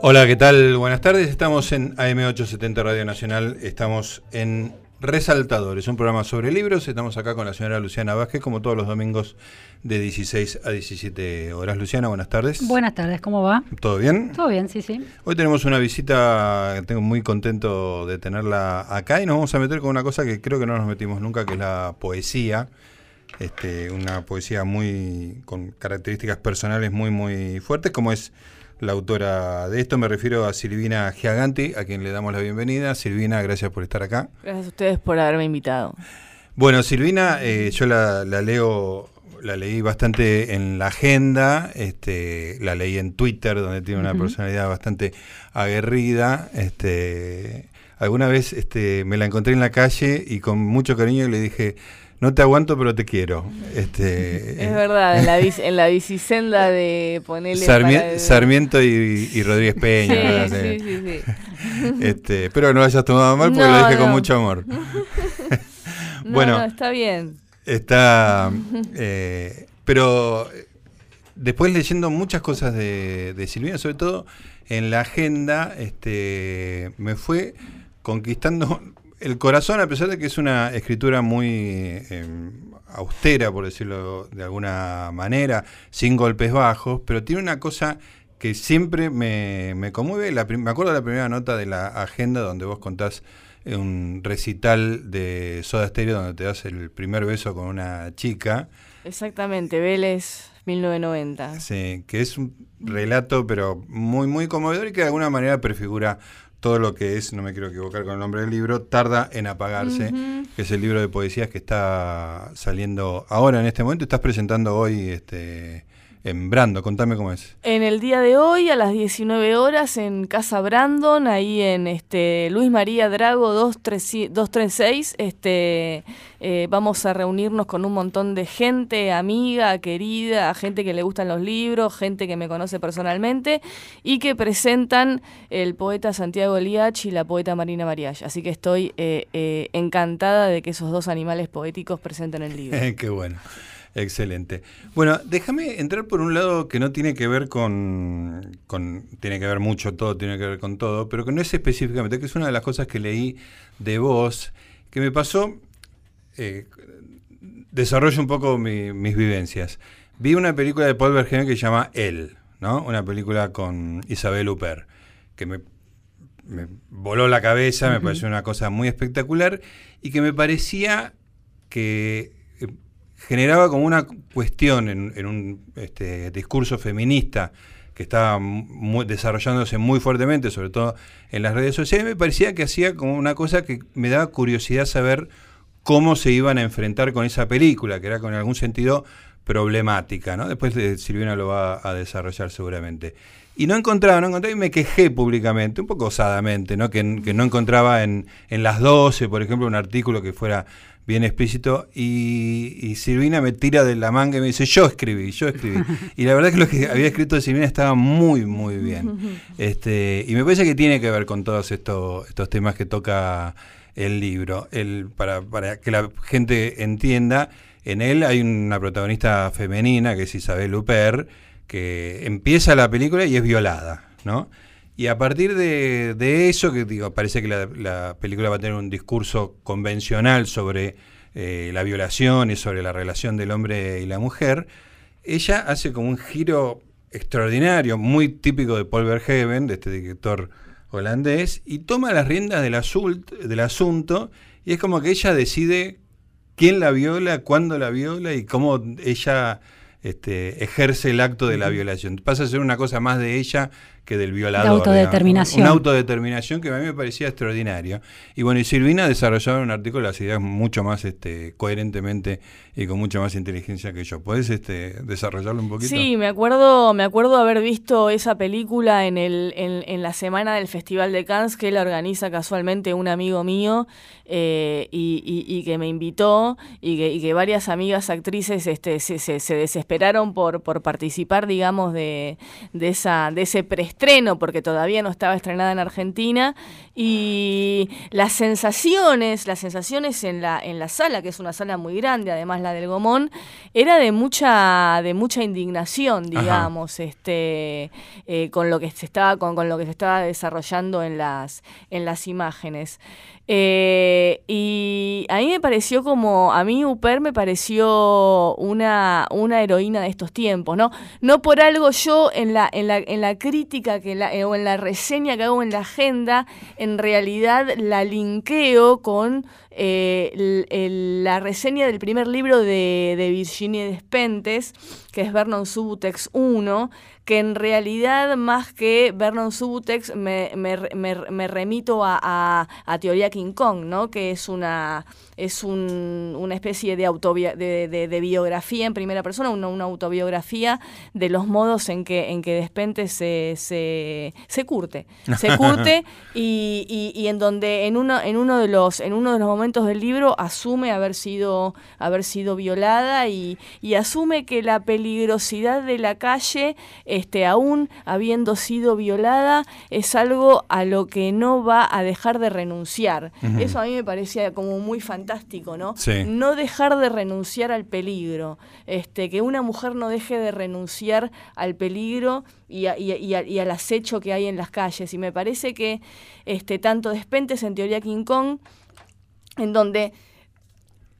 Hola, ¿qué tal? Buenas tardes. Estamos en AM870 Radio Nacional. Estamos en Resaltadores, un programa sobre libros. Estamos acá con la señora Luciana Vázquez, como todos los domingos de 16 a 17 horas. Luciana, buenas tardes. Buenas tardes, ¿cómo va? ¿Todo bien? Todo bien, sí, sí. Hoy tenemos una visita, tengo muy contento de tenerla acá y nos vamos a meter con una cosa que creo que no nos metimos nunca, que es la poesía. Este, una poesía muy con características personales muy muy fuertes, como es la autora de esto. Me refiero a Silvina Giaganti, a quien le damos la bienvenida. Silvina, gracias por estar acá. Gracias a ustedes por haberme invitado. Bueno, Silvina, eh, yo la, leo, la leí bastante en la agenda, este, la leí en Twitter, donde tiene una personalidad bastante aguerrida. Este, alguna vez este, me la encontré en la calle y con mucho cariño le dije, no te aguanto, pero te quiero. Este, es verdad, en la, en la bicisenda de ponerle. Sarmiento y, Rodríguez Peña. Sí, sí, sí, este, espero que no lo hayas tomado mal porque lo dije con mucho amor. bueno, está bien. Está. Eh, pero después leyendo muchas cosas de, de Silvina, sobre todo en la agenda, este, me fue conquistando el corazón, a pesar de que es una escritura muy em, austera, por decirlo de alguna manera, sin golpes bajos, pero tiene una cosa que siempre me, me conmueve. me acuerdo de la primera nota de la agenda donde vos contás un recital de Soda Stereo donde te das el primer beso con una chica. Exactamente, Vélez 1990. Sí, que es un relato pero muy muy conmovedor y que de alguna manera prefigura todo lo que es, no me quiero equivocar con el nombre del libro, Tarda en apagarse, que es el libro de poesías que está saliendo ahora en este momento. Estás presentando hoy este, en Brandon, contame cómo es. En el día de hoy, a las 19 horas, en Casa Brandon, ahí en este Luis María Drago 236, este, eh, vamos a reunirnos con un montón de gente, amiga, querida, gente que le gustan los libros, gente que me conoce personalmente, y que presentan el poeta Santiago Liach y la poeta Marina Mariach. Así que estoy eh, eh, encantada de que esos dos animales poéticos presenten el libro. Qué bueno. Excelente. Bueno, déjame entrar por un lado que no tiene que ver con, tiene que ver mucho todo, tiene que ver con todo, pero que no es específicamente, que es una de las cosas que leí de vos, que me pasó, eh, desarrollo un poco mis vivencias. Vi una película de Paul Verhoeven que se llama Él, ¿no? Una película con Isabel Huppert, que me, voló la cabeza, me pareció una cosa muy espectacular y que me parecía que generaba como una cuestión en, un este, discurso feminista que estaba desarrollándose muy fuertemente, sobre todo en las redes sociales, me parecía que hacía como una cosa que me daba curiosidad saber cómo se iban a enfrentar con esa película, que era con algún sentido problemática, ¿no? Después Silvina lo va a desarrollar seguramente. Y no encontraba, no encontraba y me quejé públicamente, un poco osadamente, ¿no? Que, no encontraba en, en las 12, por ejemplo, un artículo que fuera bien explícito, y, Silvina me tira de la manga y me dice, yo escribí, yo escribí. Y la verdad que lo que había escrito de Silvina estaba muy, muy bien. Este, y me parece que tiene que ver con todos estos, estos temas que toca el libro. El, para, para que la gente entienda, en él hay una protagonista femenina, que es Isabel Huppert, que empieza la película y es violada, ¿no? Y a partir de, eso, que digo, parece que la, película va a tener un discurso convencional sobre eh, la violación y sobre la relación del hombre y la mujer, ella hace como un giro extraordinario, muy típico de Paul Verhoeven, de este director holandés, y toma las riendas del, del asunto, y es como que ella decide quién la viola, cuándo la viola y cómo ella este, ejerce el acto de la violación. Pasa a ser una cosa más de ella que del violador. La autodeterminación. Una autodeterminación que a mí me parecía extraordinaria. Y bueno, y Silvina desarrollaba un artículo las ideas mucho más este, coherentemente y con mucha más inteligencia que yo. ¿Puedes este, desarrollarlo un poquito? Sí, me acuerdo, me acuerdo haber visto esa película en, el, en, la semana del Festival de Cannes que él organiza casualmente un amigo mío eh, y, que me invitó y que, varias amigas actrices este, se, se, desesperaron por, por participar, digamos, de, de, esa, de ese preestreno, porque todavía no estaba estrenada en Argentina. Y las sensaciones, las sensaciones en la, en la sala, que es una sala muy grande, además la del Gomón, era de mucha, de mucha indignación, digamos, este, eh, con lo que se estaba, con, con, lo que se estaba desarrollando en las, en las imágenes. Eh, y a mí me pareció como, a mí Uper me pareció una, una heroína de estos tiempos, ¿no? No por algo yo en la, en la, en la crítica que la, o en la reseña que hago en la agenda, en realidad la linkeo con eh, la reseña del primer libro de, de Virginia Despentes, que es Vernon Subutex 1, que en realidad más que Vernon Subutex me, me, remito a, a, Teoría King Kong, ¿no? que es una, es un, una especie de, de, de, biografía en primera persona, una, una, autobiografía de los modos en que, en que Despentes se, se, se curte. Se curte y, y, y, en donde en uno, en, uno de los, en uno de los momentos del libro asume haber sido, haber sido violada y, y asume que la peligrosidad de la calle este, aún habiendo sido violada, es algo a lo que no va a dejar de renunciar. Eso a mí me parecía como muy fantástico, ¿no? No dejar de renunciar al peligro, este, que una mujer no deje de renunciar al peligro y, y, al acecho que hay en las calles. Y me parece que este, tanto Despentes en Teoría King Kong, en donde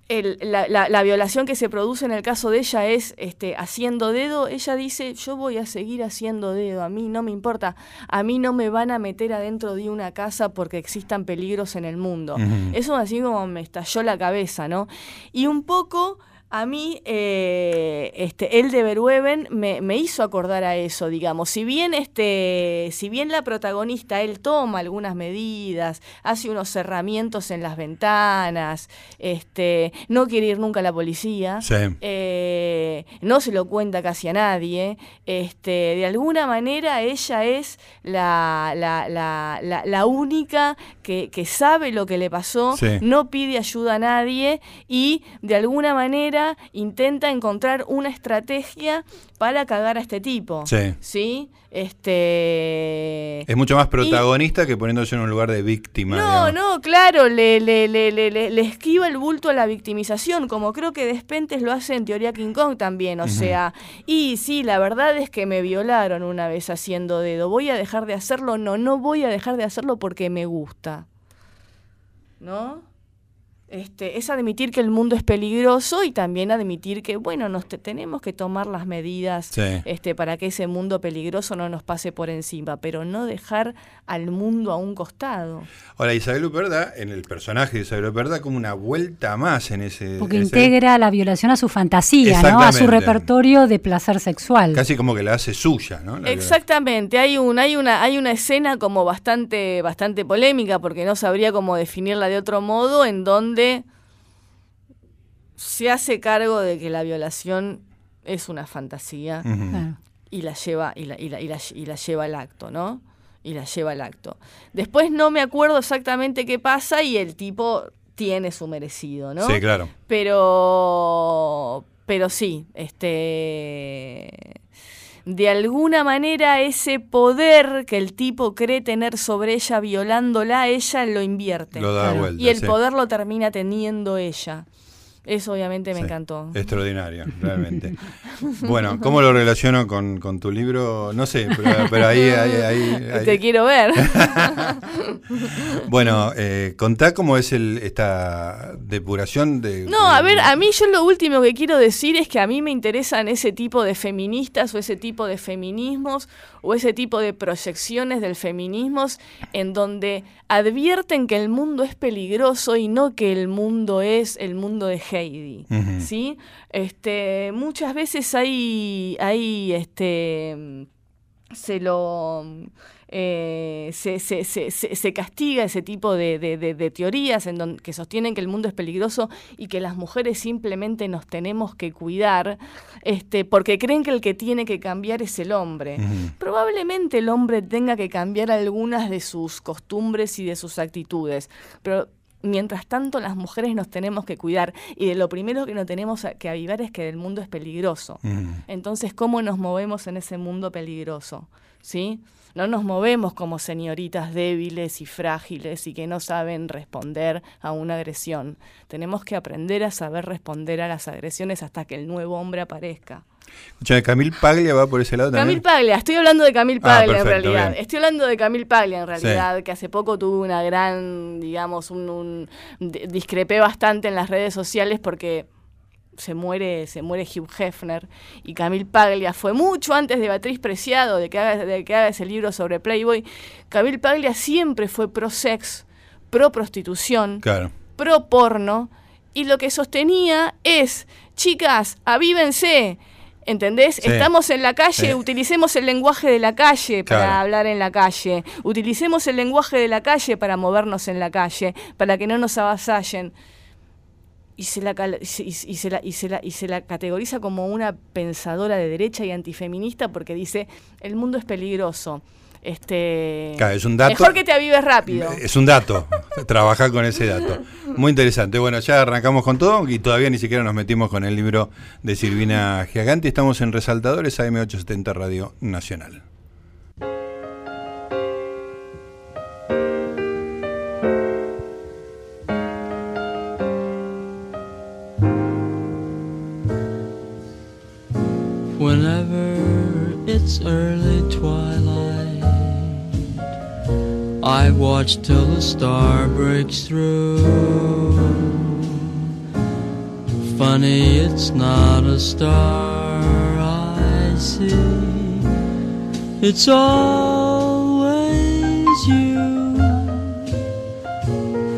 la, violación que se produce en el caso de ella es este, haciendo dedo, ella dice, yo voy a seguir haciendo dedo, a mí no me importa, a mí no me van a meter adentro de una casa porque existan peligros en el mundo. Eso así como me estalló la cabeza, ¿no? Y un poco a mí eh, este, el de Verhoeven me, me, hizo acordar a eso, digamos. Si bien, este, si bien la protagonista, él toma algunas medidas, hace unos cerramientos en las ventanas, este, no quiere ir nunca a la policía, eh, no se lo cuenta casi a nadie, este, de alguna manera ella es la, la, la, la, única que, que, sabe lo que le pasó, no pide ayuda a nadie y de alguna manera intenta encontrar una estrategia para cagar a este tipo. Sí. ¿Sí? Este... Es mucho más protagonista que poniéndose en un lugar de víctima. No, no, claro, le, le, le, le, esquiva el bulto a la victimización, como creo que Despentes lo hace en Teoría King Kong también, o sea, y sí, la verdad es que me violaron una vez haciendo dedo, ¿voy a dejar de hacerlo? No, no voy a dejar de hacerlo porque me gusta. ¿No? Este, es admitir que el mundo es peligroso y también admitir que, bueno, nos tenemos que tomar las medidas este, para que ese mundo peligroso no nos pase por encima, pero no dejar al mundo a un costado. Ahora, Isabel Uperda, en el personaje de Isabel Uperda, como una vuelta más en ese... Porque integra la violación a su fantasía, ¿no? A su repertorio de placer sexual. Casi como que la hace suya, ¿no? Exactamente, hay, un, hay, una, hay una escena como bastante, bastante polémica, porque no sabría cómo definirla de otro modo, en donde se hace cargo de que la violación es una fantasía y la lleva y la, y, la, y, la, lleva al acto, ¿no? Y la lleva al acto. Después no me acuerdo exactamente qué pasa y el tipo tiene su merecido, ¿no? Sí, claro. Pero pero sí, este de alguna manera ese poder que el tipo cree tener sobre ella violándola, ella lo invierte. y el poder lo termina teniendo ella. Eso obviamente me encantó. Extraordinario, realmente. bueno, ¿cómo lo relaciono con, tu libro? No sé, pero, ahí, ahí, Te quiero ver. bueno, eh, contá cómo es el, esta depuración de... No, a ver, a mí yo lo último que quiero decir es que a mí me interesan ese tipo de feministas o ese tipo de feminismos o ese tipo de proyecciones del feminismo en donde advierten que el mundo es peligroso y no que el mundo es el mundo de ¿sí? Este, muchas veces hay, hay este, se lo eh, se, se, se, se, castiga ese tipo de, de, teorías en donde, que sostienen que el mundo es peligroso y que las mujeres simplemente nos tenemos que cuidar, este, porque creen que el que tiene que cambiar es el hombre. Probablemente el hombre tenga que cambiar algunas de sus costumbres y de sus actitudes, pero Mientras tanto, las mujeres nos tenemos que cuidar y de lo primero que nos tenemos que avivar es que el mundo es peligroso. Entonces, ¿cómo nos movemos en ese mundo peligroso? ¿Sí? No nos movemos como señoritas débiles y frágiles y que no saben responder a una agresión. Tenemos que aprender a saber responder a las agresiones hasta que el nuevo hombre aparezca. Escuchame, Camil Paglia va por ese lado también. Camil Paglia, estoy hablando de Camil ah, Paglia en realidad. Estoy hablando de Camil Paglia en realidad, que hace poco tuvo una gran, digamos, un, discrepé bastante en las redes sociales porque se muere, se muere Hugh Hefner y Camil Paglia fue mucho antes de Beatriz Preciado, de que haga, de que haga ese libro sobre Playboy. Camil Paglia siempre fue pro sex, pro prostitución, pro porno, y lo que sostenía es, chicas, avívense, ¿Entendés? Estamos en la calle, utilicemos el lenguaje de la calle para hablar en la calle, utilicemos el lenguaje de la calle para movernos en la calle, para que no nos avasallen. Y se, la, y, se la, y, se la, y se la categoriza como una pensadora de derecha y antifeminista porque dice, el mundo es peligroso. Este, es un dato. Mejor que te avives rápido. Es un dato, trabajar con ese dato. Muy interesante. Bueno, ya arrancamos con todo y todavía ni siquiera nos metimos con el libro de Silvina Giganti. Estamos en Resaltadores AM870 Radio Nacional. Whenever it's early I watch till the star breaks through. Funny, it's not a star I see, it's always you.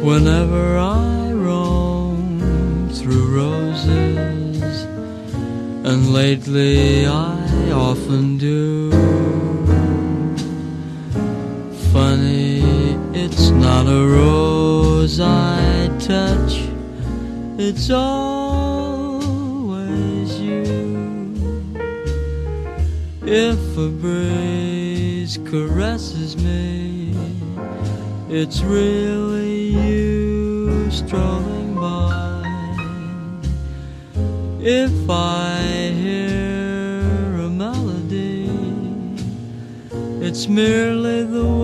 Whenever I roam through roses, and lately I often do. Not a rose I touch, it's always you. If a breeze caresses me, it's really you strolling by. If I hear a melody, it's merely the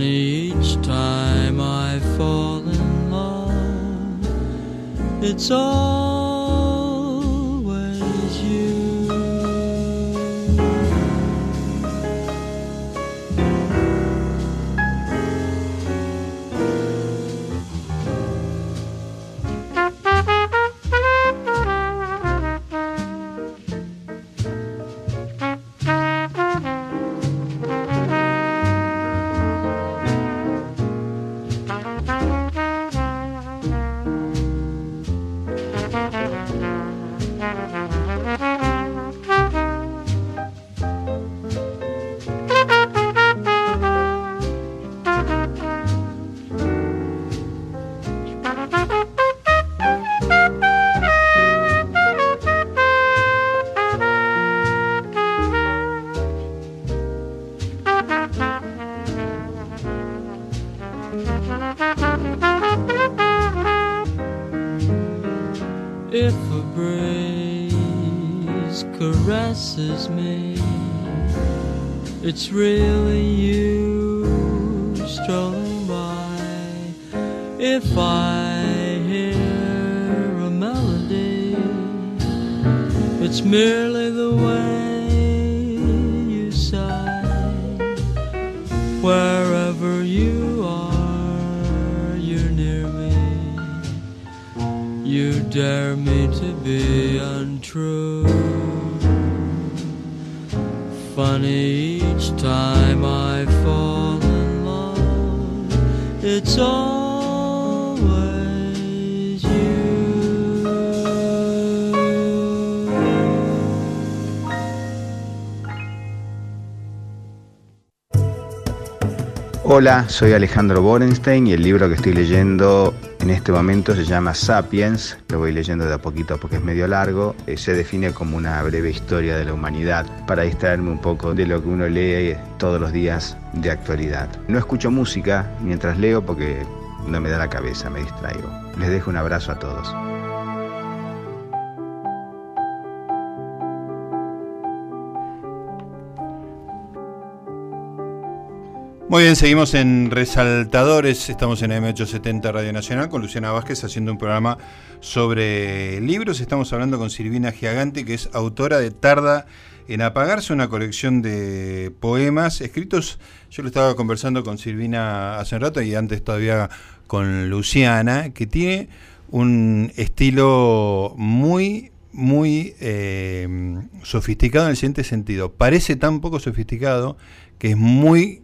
Funny each time I fall in love, it's all It's really Hola, soy Alejandro Borenstein y el libro que estoy leyendo en este momento se llama Sapiens. Lo voy leyendo de a poquito porque es medio largo. Eh, se define como una breve historia de la humanidad para distraerme un poco de lo que uno lee todos los días de actualidad. No escucho música mientras leo porque no me da la cabeza, me distraigo. Les dejo un abrazo a todos. Muy bien, seguimos en Resaltadores, estamos en M870 Radio Nacional con Luciana Vázquez haciendo un programa sobre libros. Estamos hablando con Silvina Giagante, que es autora de Tarda en Apagarse, una colección de poemas escritos. Yo lo estaba conversando con Silvina hace un rato y antes todavía con Luciana, que tiene un estilo muy, muy eh, sofisticado en el siguiente sentido. Parece tan poco sofisticado que es muy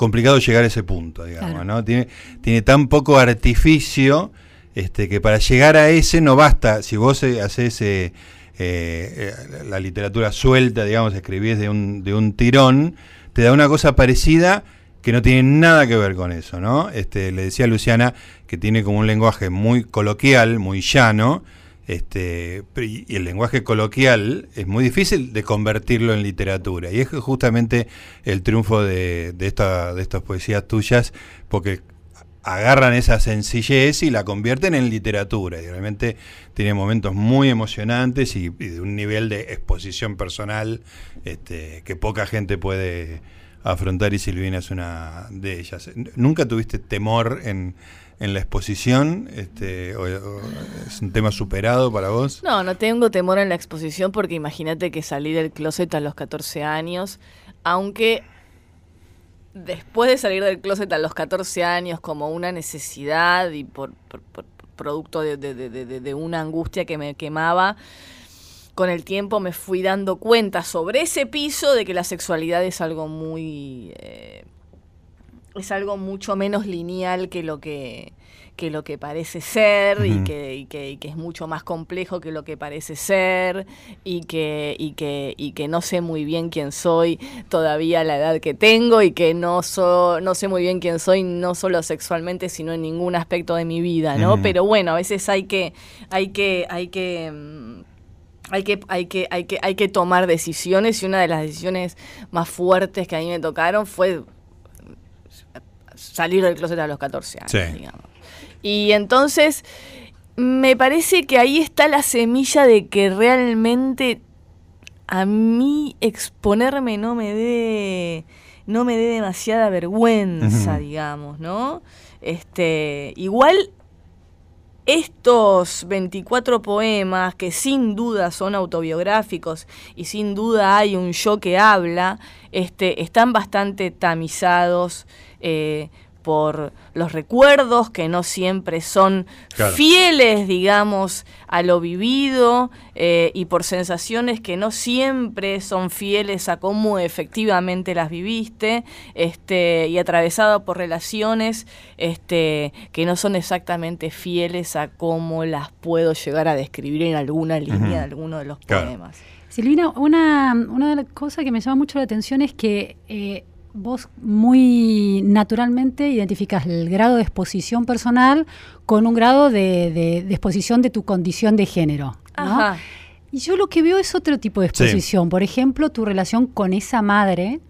complicado llegar a ese punto, digamos, ¿no? Tiene, tiene tan poco artificio este, que para llegar a ese no basta, si vos eh, haces eh, eh, la literatura suelta, digamos, escribís de un, de un tirón, te da una cosa parecida que no tiene nada que ver con eso, ¿no? Este, le decía a Luciana que tiene como un lenguaje muy coloquial, muy llano, este, y el lenguaje coloquial es muy difícil de convertirlo en literatura. Y es justamente el triunfo de, de, esta, de estas poesías tuyas, porque agarran esa sencillez y la convierten en literatura. Y realmente tiene momentos muy emocionantes y, y de un nivel de exposición personal este, que poca gente puede afrontar y Silvina es una de ellas. ¿Nunca tuviste temor en en la exposición? Este, ¿Es un tema superado para vos? No, no tengo temor en la exposición porque imagínate que salí del closet a los 14 años, aunque después de salir del closet a los 14 años como una necesidad y por, producto de, una angustia que me quemaba, con el tiempo me fui dando cuenta sobre ese piso de que la sexualidad es algo muy... Eh, es algo mucho menos lineal que lo que, que lo que parece ser y, que, y, que, y, que, es mucho más complejo que lo que parece ser y que, y que, y que no sé muy bien quién soy todavía a la edad que tengo y que no, so, no sé muy bien quién soy no solo sexualmente sino en ningún aspecto de mi vida, ¿no? Pero bueno, a veces hay que, hay que, hay que mm, hay que, hay, que, hay, que, hay que tomar decisiones y una de las decisiones más fuertes que a mí me tocaron fue salir del closet a los 14 años, sí. digamos. Y entonces me parece que ahí está la semilla de que realmente a mí exponerme no me dé no me dé demasiada vergüenza, uh -huh. digamos, ¿no? Este, igual estos 24 poemas, que sin duda son autobiográficos y sin duda hay un yo que habla, este, están bastante tamizados eh, por los recuerdos que no siempre son claro. fieles, digamos, a lo vivido eh, y por sensaciones que no siempre son fieles a cómo efectivamente las viviste este, y atravesado por relaciones este, que no son exactamente fieles a cómo las puedo llegar a describir en alguna línea uh -huh. de alguno de los claro. poemas. Silvina, una, una de las cosas que me llama mucho la atención es que eh, vos muy naturalmente identificas el grado de exposición personal con un grado de, de, de exposición de tu condición de género. ¿no? Y yo lo que veo es otro tipo de exposición. Sí. Por ejemplo, tu relación con esa madre,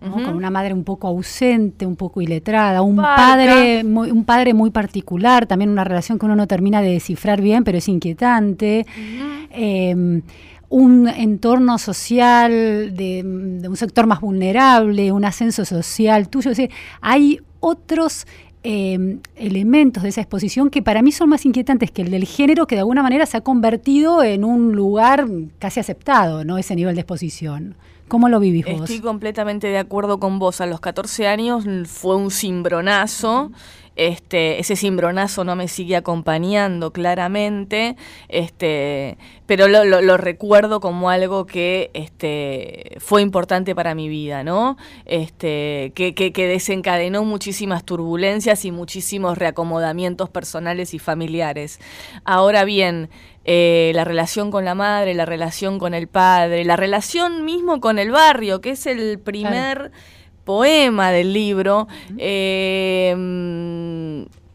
¿no? uh -huh. con una madre un poco ausente, un poco iletrada, un padre, muy, un padre muy particular, también una relación que uno no termina de descifrar bien, pero es inquietante. Uh -huh. eh, un entorno social de, de, un sector más vulnerable, un ascenso social tuyo. Es decir, hay otros eh, elementos de esa exposición que para mí son más inquietantes que el del género, que de alguna manera se ha convertido en un lugar casi aceptado, ¿no? Ese nivel de exposición. ¿Cómo lo vivís vos? Estoy completamente de acuerdo con vos. A los 14 años fue un cimbronazo. Este, ese cimbronazo no me sigue acompañando claramente, este, pero lo, lo, lo, recuerdo como algo que este, fue importante para mi vida, ¿no? Este, que, que, que desencadenó muchísimas turbulencias y muchísimos reacomodamientos personales y familiares. Ahora bien, eh, la relación con la madre, la relación con el padre, la relación mismo con el barrio, que es el primer... Claro poema del libro, eh,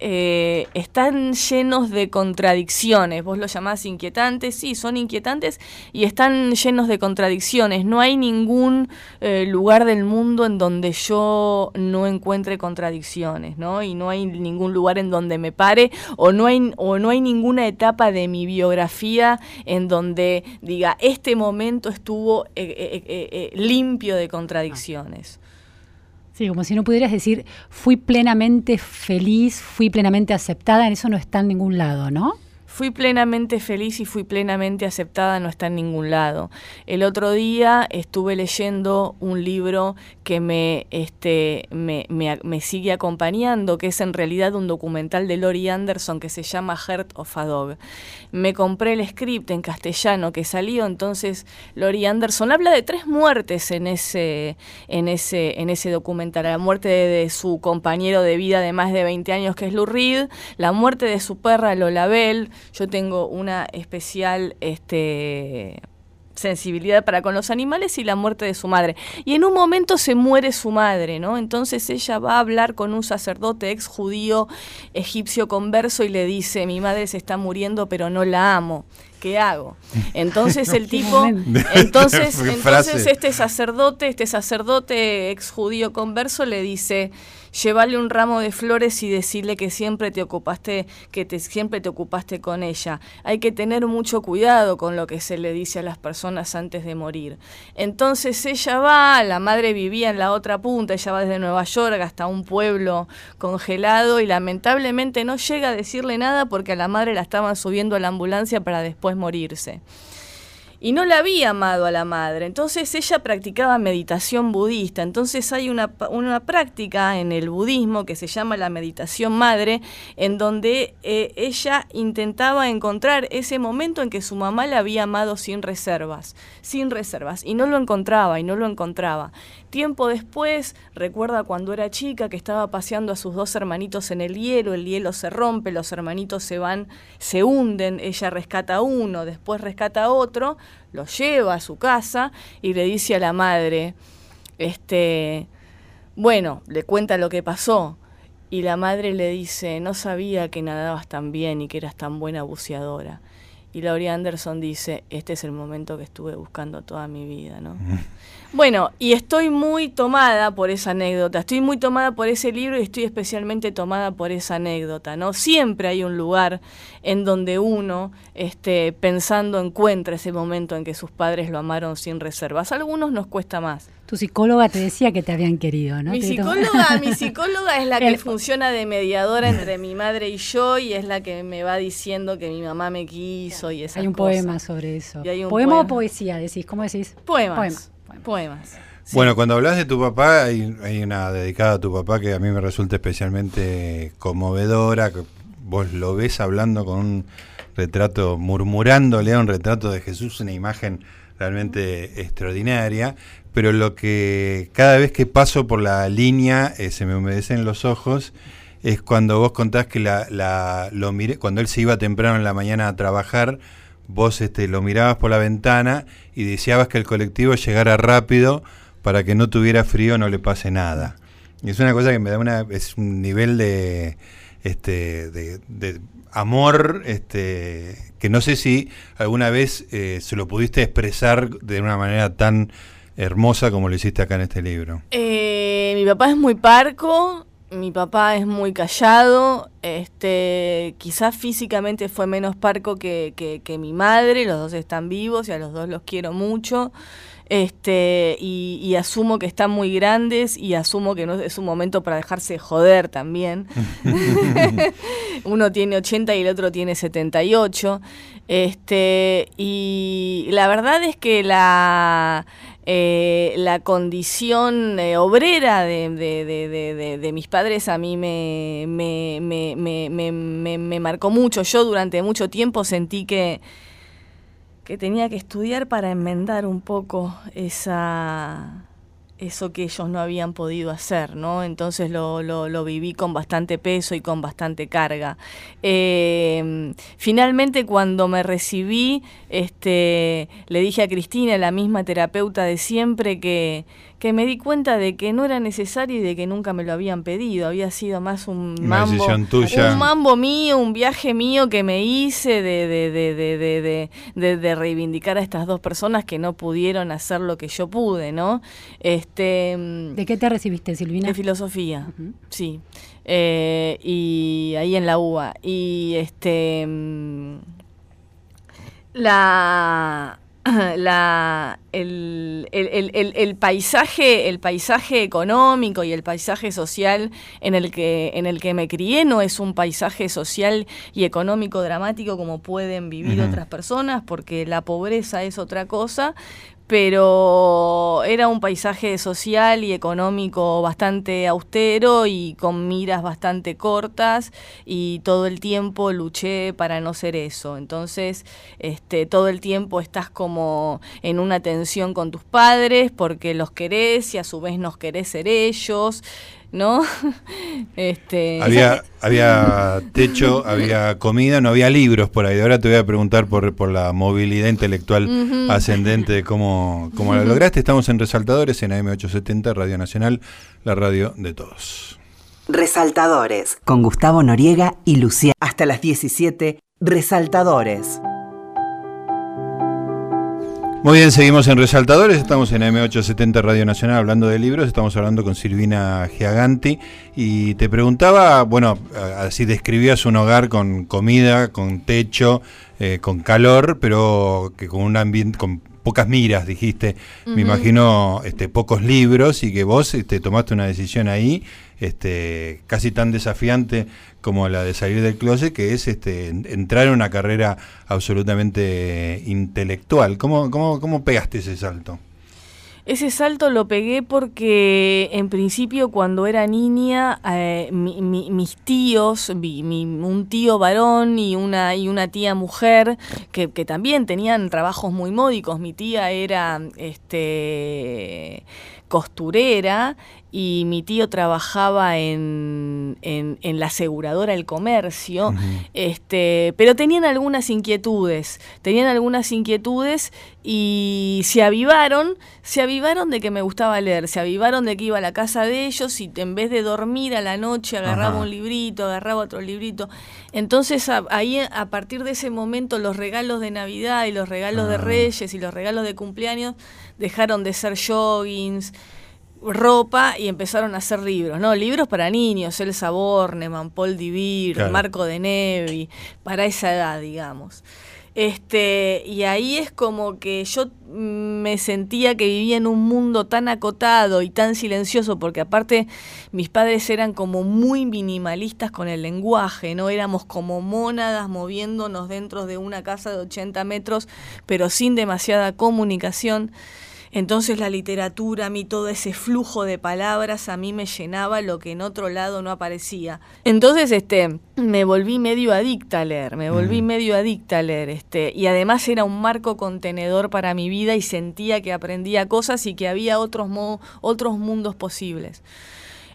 eh, están llenos de contradicciones. Vos lo llamás inquietantes, sí, son inquietantes y están llenos de contradicciones. No hay ningún eh, lugar del mundo en donde yo no encuentre contradicciones, ¿no? Y no hay ningún lugar en donde me pare o no hay, o no hay ninguna etapa de mi biografía en donde diga, este momento estuvo eh, limpio de contradicciones. Sí, como si no pudieras decir, fui plenamente feliz, fui plenamente aceptada, en eso no está en ningún lado, ¿no? Fui plenamente feliz y fui plenamente aceptada, no está en ningún lado. El otro día estuve leyendo un libro que me, este, me, me, sigue acompañando, que es en realidad un documental de Lori Anderson que se llama Heart of a Dog. Me compré el script en castellano que salió, entonces Lori Anderson habla de tres muertes en ese, en ese, en ese documental. La muerte de, su compañero de vida de más de 20 años, que es Lou Reed, la muerte de su perra Lola Bell, yo tengo una especial este, sensibilidad para con los animales y la muerte de su madre. Y en un momento se muere su madre, ¿no? Entonces ella va a hablar con un sacerdote ex judío egipcio converso y le dice, mi madre se está muriendo pero no la amo. ¿Qué hago? Entonces el tipo, entonces, entonces este sacerdote, este sacerdote ex judío converso le dice, llevarle un ramo de flores y decirle que siempre te ocupaste, que siempre te ocupaste con ella. Hay que tener mucho cuidado con lo que se le dice a las personas antes de morir. Entonces ella va, la madre vivía en la otra punta, ella va desde Nueva York hasta un pueblo congelado y lamentablemente no llega a decirle nada porque a la madre la estaban subiendo a la ambulancia para después morirse y no la había amado a la madre. Entonces ella practicaba meditación budista. Entonces hay una, una práctica en el budismo que se llama la meditación madre, en donde eh, ella intentaba encontrar ese momento en que su mamá la había amado sin reservas, sin reservas, y no lo encontraba, y no lo encontraba. Tiempo después, recuerda cuando era chica que estaba paseando a sus dos hermanitos en el hielo, el hielo se rompe, los hermanitos se van, se hunden, ella rescata a uno, después rescata a otro, lo lleva a su casa y le dice a la madre, este, bueno, le cuenta lo que pasó. Y la madre le dice, no sabía que nadabas tan bien y que eras tan buena buceadora. Y Laurie Anderson dice, este es el momento que estuve buscando toda mi vida, ¿no? Bueno, y estoy muy tomada por esa anécdota, estoy muy tomada por ese libro y estoy especialmente tomada por esa anécdota, ¿no? Siempre hay un lugar en donde uno, este, pensando, encuentra ese momento en que sus padres lo amaron sin reservas. A algunos nos cuesta más. Tu psicóloga te decía que te habían querido, ¿no? Mi psicóloga, mi psicóloga es la que funciona de mediadora entre mi madre y yo y es la que me va diciendo que mi mamá me quiso y esas Hay un poema sobre eso. Y hay un ¿Poema o poesía decís? ¿Cómo decís? Poemas. Poemas. Bueno, cuando hablas de tu papá, hay, una dedicada a tu papá que a mí me resulta especialmente conmovedora. Que vos lo ves hablando con un retrato, murmurándole a un retrato de Jesús, una imagen realmente extraordinaria. Pero lo que cada vez que paso por la línea eh, se me humedecen los ojos es cuando vos contás que la, la, lo miré, cuando él se iba temprano en la mañana a trabajar vos este, lo mirabas por la ventana y deseabas que el colectivo llegara rápido para que no tuviera frío, no le pase nada. Y es una cosa que me da una, es un nivel de, este, de, amor este, que no sé si alguna vez eh, se lo pudiste expresar de una manera tan hermosa como lo hiciste acá en este libro. Eh, mi papá es muy parco, mi papá es muy callado, este, quizás físicamente fue menos parco que, que, mi madre, los dos están vivos y a los dos los quiero mucho. Este, y, asumo que están muy grandes y asumo que no es un momento para dejarse joder también. Uno tiene 80 y el otro tiene 78. Este, y la verdad es que la eh, la condición eh, obrera de, de, mis padres a mí me, me, me, me, marcó mucho. Yo durante mucho tiempo sentí que, que tenía que estudiar para enmendar un poco esa eso que ellos no habían podido hacer, ¿no? Entonces lo, lo, viví con bastante peso y con bastante carga. Eh, finalmente cuando me recibí, este, le dije a Cristina, la misma terapeuta de siempre, que, que me di cuenta de que no era necesario y de que nunca me lo habían pedido. Había sido más un mambo, tuya. un mambo mío, un viaje mío que me hice de, de, de, de, de, de- de- de reivindicar a estas dos personas que no pudieron hacer lo que yo pude, ¿no? Este, mm, ¿De qué te recibiste, Silvina? de filosofía, sí. Eh, y ahí en la UBA. Y este. mm, La. La, el, el- el- el- paisaje el paisaje económico y el paisaje social en el que en el que me crié no es un paisaje social y económico dramático como pueden vivir otras personas porque la pobreza es otra cosa pero era un paisaje social y económico bastante austero y con miras bastante cortas y todo el tiempo luché para no ser eso. Entonces, este, todo el tiempo estás como en una tensión con tus padres porque los querés y a su vez nos querés ser ellos, ¿no? este, Había, había techo, había comida, no había libros por ahí. Ahora te voy a preguntar por, por la movilidad intelectual ascendente, de cómo, cómo la lograste. Estamos en Resaltadores, en AM870, Radio Nacional, la radio de todos. Resaltadores, con Gustavo Noriega y Lucía. Hasta las 17, Resaltadores. Muy bien, seguimos en Resaltadores, estamos en AM870 Radio Nacional hablando de libros, estamos hablando con Silvina Giaganti y te preguntaba, bueno, así describías un hogar con comida, con techo, eh, con calor, pero que con un ambiente, con pocas miras, dijiste, me imagino este, pocos libros y que vos este, tomaste una decisión ahí este, casi tan desafiante como la de salir del closet, que es este, en- entrar en una carrera absolutamente intelectual. ¿Cómo, pegaste ese salto? Ese salto lo pegué porque en principio cuando era niña eh, mi- mi- mis tíos, un tío varón y una, y una tía mujer que, que también tenían trabajos muy módicos. Mi tía era este costurera y mi tío trabajaba en, en, en la aseguradora El Comercio, este, pero tenían algunas inquietudes, tenían algunas inquietudes y se avivaron, se avivaron de que me gustaba leer, se avivaron de que iba a la casa de ellos y en vez de dormir a la noche agarraba Ajá. un librito, agarraba otro librito. Entonces a- ahí a partir de ese momento los regalos de Navidad y los regalos de Ah. Reyes y los regalos de cumpleaños dejaron de ser joggings, ropa y empezaron a hacer libros, ¿no? Libros para niños, Elsa Bornemann, Paul Divir, Claro. Marco de Nevi, para esa edad, digamos. Este, y ahí es como que yo me sentía que vivía en un mundo tan acotado y tan silencioso, porque aparte mis padres eran como muy minimalistas con el lenguaje, ¿no? Éramos como mónadas moviéndonos dentro de una casa de 80 metros, pero sin demasiada comunicación. Entonces la literatura, a mí todo ese flujo de palabras, a mí me llenaba lo que en otro lado no aparecía. Entonces, este, me volví medio adicta a leer, me volví Mm. medio adicta a leer, este, y además era un marco contenedor para mi vida y sentía que aprendía cosas y que había otros, mo- otros mundos posibles.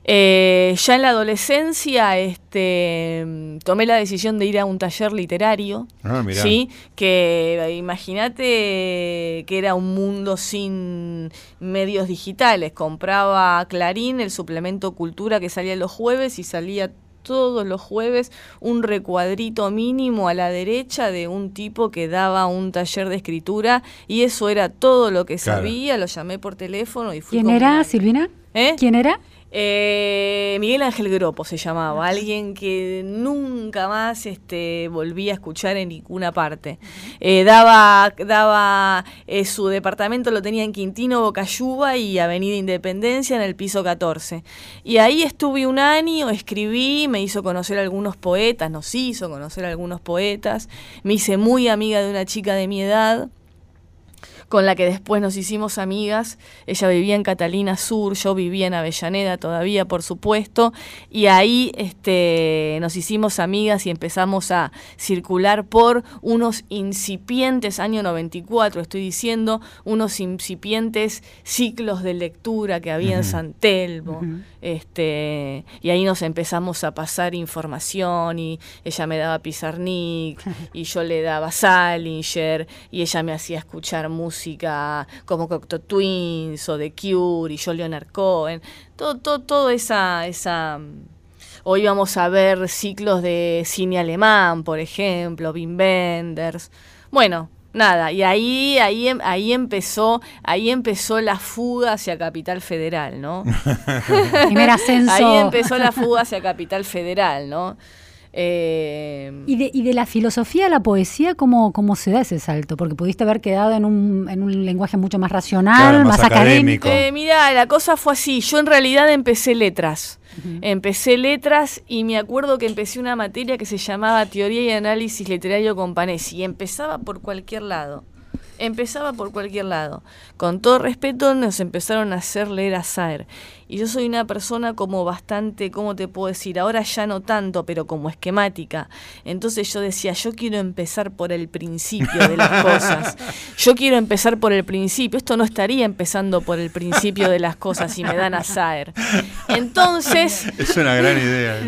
Eh, ya en la adolescencia este, tomé la decisión de ir a un taller literario. Ah, mirá. Sí, que imagínate que era un mundo sin medios digitales. Compraba Clarín, el suplemento Cultura que salía los jueves y salía todos los jueves un recuadrito mínimo a la derecha de un tipo que daba un taller de escritura y eso era todo lo que Claro. sabía. Lo llamé por teléfono y fui ¿Quién era, una- Silvina? ¿Eh? ¿Quién era? Eh, Miguel Ángel Gropo se llamaba, alguien que nunca más este, volví a escuchar en ninguna parte. Eh, daba daba eh, su departamento lo tenía en Quintino, Bocayuba y Avenida Independencia en el piso 14. Y ahí estuve un año, escribí, me hizo conocer algunos poetas, nos hizo conocer algunos poetas, me hice muy amiga de una chica de mi edad con la que después nos hicimos amigas. Ella vivía en Catalina Sur, yo vivía en Avellaneda todavía, por supuesto, y ahí este, nos hicimos amigas y empezamos a circular por unos incipientes, año 94 estoy diciendo, unos incipientes ciclos de lectura que había en. San Telmo. Este, y ahí nos empezamos a pasar información y ella me daba Pizarnik y yo le daba Salinger y ella me hacía escuchar música música, como Cocteau Twins o The Cure y John Leonard Cohen, todo, todo, todo esa, esa o íbamos a ver ciclos de cine alemán, por ejemplo, Wim Wenders. Bueno, nada, y ahí, ahí, em- ahí empezó, ahí empezó la fuga hacia Capital Federal, ¿no? Primer ascenso. Ahí empezó la fuga hacia Capital Federal, ¿no? Eh, ¿Y de, y de la filosofía a la poesía, ¿cómo, cómo se da ese salto? Porque pudiste haber quedado en un, en un lenguaje mucho más racional, Claro, más más, académico. académico. Eh, mira, la cosa fue así. Yo en realidad empecé letras. Empecé letras y me acuerdo que empecé una materia que se llamaba Teoría y Análisis Literario con Panesi. Y empezaba por cualquier lado. Empezaba por cualquier lado. Con todo respeto, nos empezaron a hacer leer a Saer. Y yo soy una persona como bastante, ¿cómo te puedo decir? Ahora ya no tanto, pero como esquemática. Entonces yo decía, yo quiero empezar por el principio de las cosas. Yo quiero empezar por el principio. Esto no estaría empezando por el principio de las cosas si me dan a Saer. Entonces, Es una gran idea.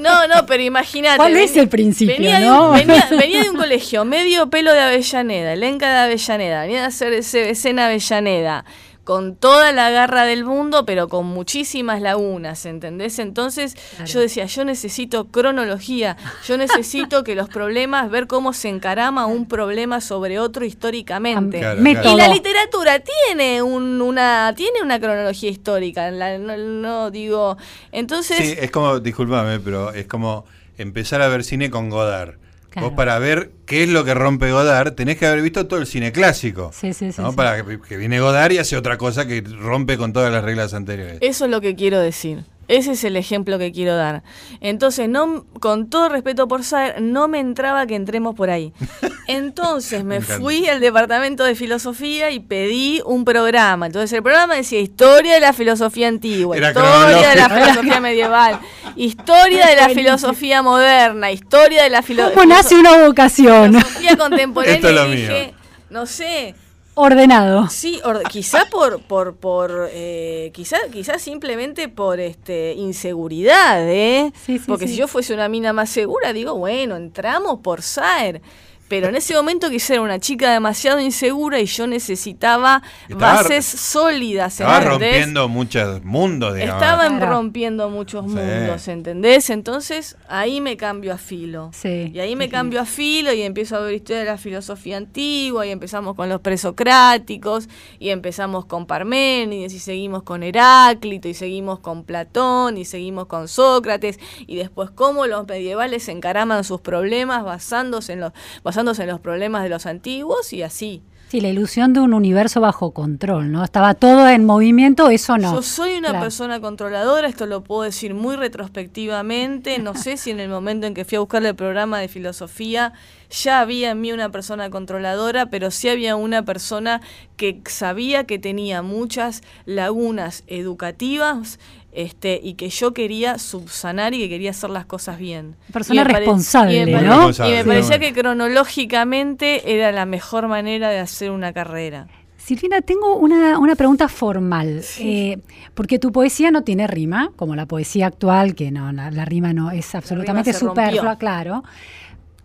no, no, pero imagínate. ¿Cuál es el principio, Venía, de no? venía, venía de un colegio, medio pelo de Avellaneda, elenca de Avellaneda, venía a hacer ese escena Avellaneda, con toda la garra del mundo, pero con muchísimas lagunas, ¿entendés? Entonces yo decía, yo necesito cronología, yo necesito que los problemas, ver cómo se encarama un problema sobre otro históricamente. Claro. Y la literatura tiene un- una tiene una cronología histórica, la- no, no digo, entonces Sí, es como, discúlpame, pero es como empezar a ver cine con Godard. Claro. Vos para ver qué es lo que rompe Godard, tenés que haber visto todo el cine clásico. Sí, sí, sí, ¿no? sí. Para que, que viene Godard y hace otra cosa que rompe con todas las reglas anteriores. Eso es lo que quiero decir. Ese es el ejemplo que quiero dar. Entonces, no, con todo respeto por Saer, no me entraba que entremos por ahí. Entonces me, fui al departamento de filosofía y pedí un programa. Entonces el programa decía historia de la filosofía antigua, Era historia de la filosofía medieval, historia de la filosofía moderna, historia de la filo- ¿Cómo nace una vocación? filosofía contemporánea. Esto es lo y mío. dije, no sé, Ordenado. Sí, or- quizá por, por, por eh, quizá, quizá simplemente por este inseguridad, ¿eh? Sí, sí, Porque sí. si yo fuese una mina más segura, digo, bueno, entramos por Saer. Pero en ese momento quizá era una chica demasiado insegura y yo necesitaba Estaba- bases sólidas. Estaba ¿entendés? rompiendo muchos mundos, digamos. Estaban Claro. rompiendo muchos Sí. mundos, ¿entendés? Entonces ahí me cambio a filo. Sí. Y ahí me cambio a filo y empiezo a ver historia de la filosofía antigua y empezamos con los presocráticos y empezamos con Parménides y seguimos con Heráclito y seguimos con Platón y seguimos con Sócrates y después cómo los medievales encaraman sus problemas basándose en los, basándose en los problemas de los antiguos y así. Sí, la ilusión de un universo bajo control, ¿no? Estaba todo en movimiento, eso no. Yo soy una Claro. persona controladora, esto lo puedo decir muy retrospectivamente, no sé si en el momento en que fui a buscarle el programa de filosofía ya había en mí una persona controladora, pero sí había una persona que sabía que tenía muchas lagunas educativas este, y que yo quería subsanar y que quería hacer las cosas bien. Persona Y me pare- responsable, y me pare- ¿no? Y me parecía sí. que cronológicamente era la mejor manera de hacer una carrera. Silvina, tengo una, una pregunta formal, eh, porque tu poesía no tiene rima, como la poesía actual, que no, la, la rima no es absolutamente superflua, claro.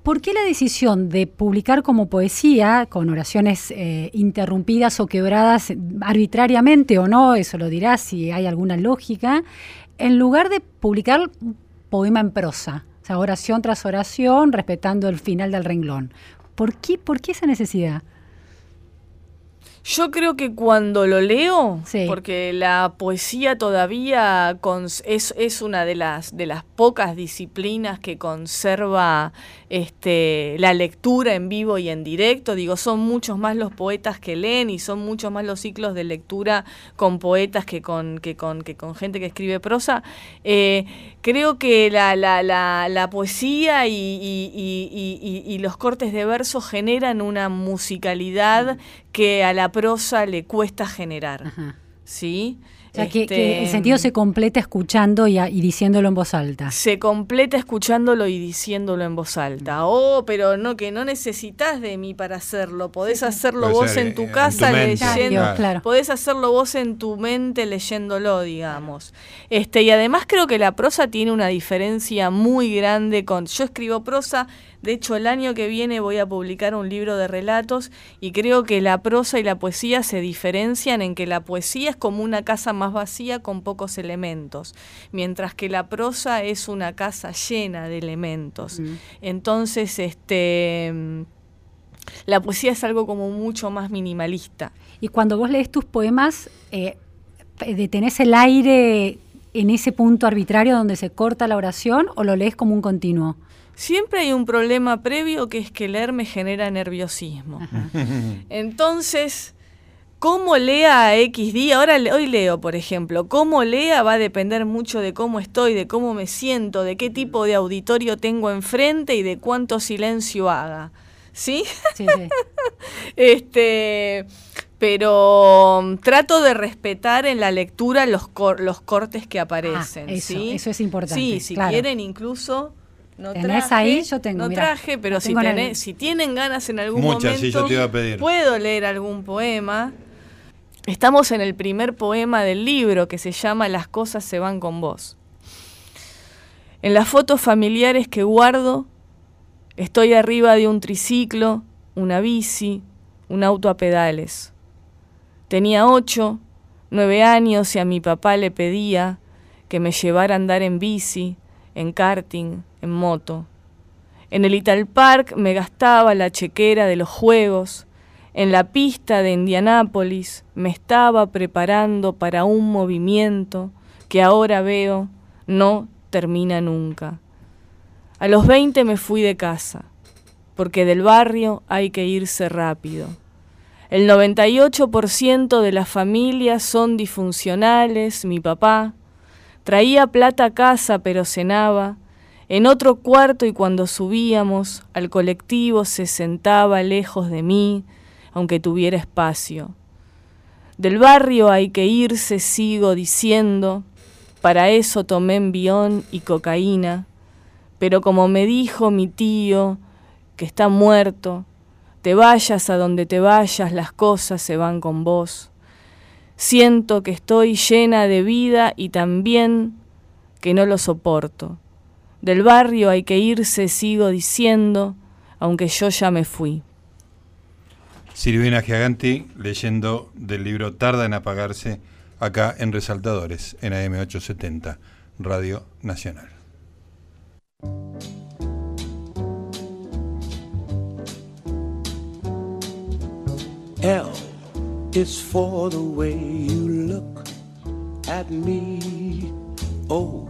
¿Por qué la decisión de publicar como poesía, con oraciones eh, interrumpidas o quebradas arbitrariamente o no, eso lo dirás si hay alguna lógica, en lugar de publicar poema en prosa, o sea, oración tras oración, respetando el final del renglón? ¿Por qué, por qué esa necesidad? Yo creo que cuando lo leo, Sí. porque la poesía todavía es, es una de las, de las pocas disciplinas que conserva este, la lectura en vivo y en directo, digo, son muchos más los poetas que leen y son muchos más los ciclos de lectura con poetas que con, que con, que con gente que escribe prosa. Eh, creo que la, la, la, la poesía y, y- y- y- y- y los cortes de verso generan una musicalidad que a la prosa le cuesta generar. Ajá. ¿Sí? O sea, que, que el Este, sentido se completa escuchando y, a- y diciéndolo en voz alta. se completa escuchándolo y diciéndolo en voz alta. Oh, pero no, que no necesitas de mí para hacerlo. Podés hacerlo Puede vos ser, en tu en casa tu leyendo. Claro, claro. Podés hacerlo vos en tu mente leyéndolo, digamos. Este, y además creo que la prosa tiene una diferencia muy grande con. Yo escribo prosa De hecho, el año que viene voy a publicar un libro de relatos y creo que la prosa y la poesía se diferencian en que la poesía es como una casa más vacía con pocos elementos, mientras que la prosa es una casa llena de elementos. Entonces, este la poesía es algo como mucho más minimalista. Y cuando vos lees tus poemas, eh, ¿detenés el aire en ese punto arbitrario donde se corta la oración o lo lees como un continuo? Siempre hay un problema previo que es que leer me genera nerviosismo. Entonces, cómo lea a X día, ahora hoy leo, por ejemplo, cómo lea va a depender mucho de cómo estoy, de cómo me siento, de qué tipo de auditorio tengo enfrente y de cuánto silencio haga. ¿Sí? Sí, sí. este, pero mm, trato de respetar en la lectura los, los cortes que aparecen. Ah, eso, ¿sí? eso es importante. Sí, si quieren incluso no traje, ahí? Yo tengo. No traje, pero si, si tienen ganas en algún Muchas, momento, yo te iba a pedir. puedo leer algún poema. Estamos en el primer poema del libro que se llama Las cosas se van con vos. En las fotos familiares que guardo, estoy arriba de un triciclo, una bici, un auto a pedales. Tenía ocho, nueve años y a mi papá le pedía que me llevara a andar en bici, en karting, en moto. En el Ital Park me gastaba la chequera de los juegos. En la pista de Indianápolis me estaba preparando para un movimiento que ahora veo no termina nunca. A los 20 me fui de casa, porque del barrio hay que irse rápido. El 98% de las familias son disfuncionales, mi papá. Traía plata a casa pero cenaba en otro cuarto y cuando subíamos al colectivo se sentaba lejos de mí, aunque tuviera espacio. Del barrio hay que irse, sigo diciendo, para eso tomé envión y cocaína, pero como me dijo mi tío, que está muerto, te vayas a donde te vayas, las cosas se van con vos. Siento que estoy llena de vida y también que no lo soporto. Del barrio hay que irse, sigo diciendo, aunque yo ya me fui. Silvina Giaganti leyendo del libro Tarda en apagarse acá en Resaltadores, en AM870, Radio Nacional. L is for the way you look at me. O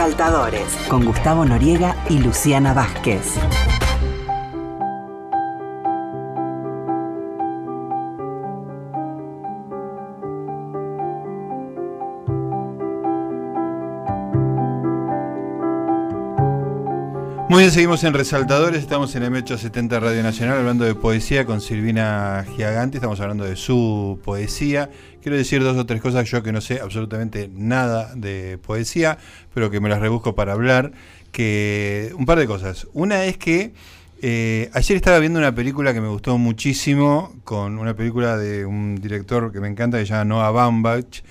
Resaltadores con Gustavo Noriega y Luciana Vázquez. Bien, seguimos en Resaltadores, estamos en M870 Radio Nacional hablando de poesía con Silvina Giaganti, estamos hablando de su poesía. Quiero decir dos o tres cosas, yo que no sé absolutamente nada de poesía, pero que me las rebusco para hablar, que un par de cosas. Una es que eh, ayer estaba viendo una película que me gustó muchísimo, con una película de un director que me encanta, que se llama Noah Baumbach,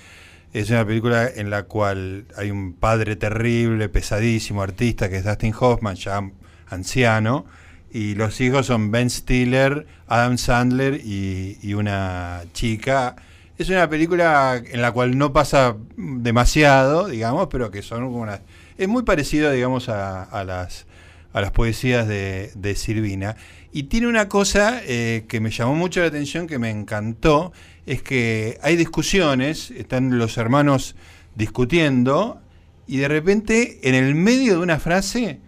es una película en la cual hay un padre terrible, pesadísimo, artista, que es Dustin Hoffman, ya anciano, y los hijos son Ben Stiller, Adam Sandler y, una chica. Es una película en la cual no pasa demasiado, digamos, pero que son como una... Es muy parecido, digamos, a, las, a las poesías de, de Silvina. Y tiene una cosa eh, que me llamó mucho la atención, que me encantó, es que hay discusiones, están los hermanos discutiendo, y de repente en el medio de una frase,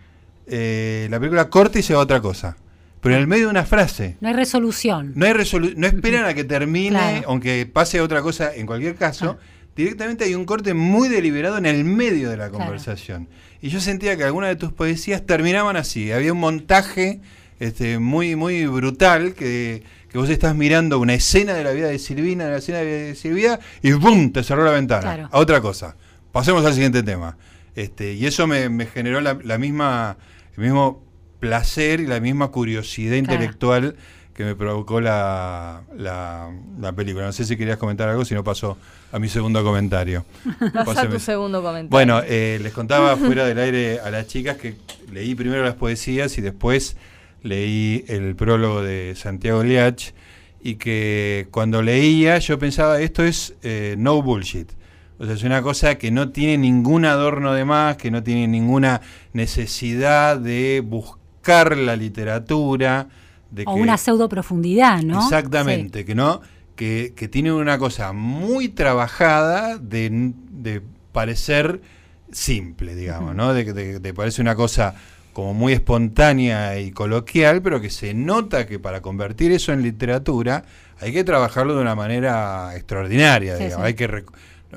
eh, la película corta y se va a otra cosa. Pero en el medio de una frase. No hay resolución. No hay resolu no esperan a que termine, Claro. aunque pase otra cosa en cualquier caso. Ah. Directamente hay un corte muy deliberado en el medio de la Claro. conversación. Y yo sentía que algunas de tus poesías terminaban así. Había un montaje este, muy, muy brutal que, que vos estás mirando una escena de la vida de Silvina, de la escena de Silvia, y ¡bum! te cerró la ventana. Claro. A otra cosa. Pasemos al siguiente tema. Este, y eso me, me generó la, la misma, el mismo placer y la misma curiosidad Claro. intelectual que me provocó la, la, la película. No sé si querías comentar algo, si no paso a mi segundo comentario. Vas a Pásame. tu segundo comentario. Bueno, eh, les contaba fuera del aire a las chicas que leí primero las poesías y después leí el prólogo de Santiago Liach y que cuando leía yo pensaba esto es eh, no bullshit. O sea, es una cosa que no tiene ningún adorno de más, que no tiene ninguna necesidad de buscar la literatura. De o que- una pseudo profundidad, ¿no? Exactamente, que no, que, que tiene una cosa muy trabajada de, de parecer simple, digamos, ¿no? De, de, de parece una cosa como muy espontánea y coloquial, pero que se nota que para convertir eso en literatura hay que trabajarlo de una manera extraordinaria, Sí, digamos. sí. Hay que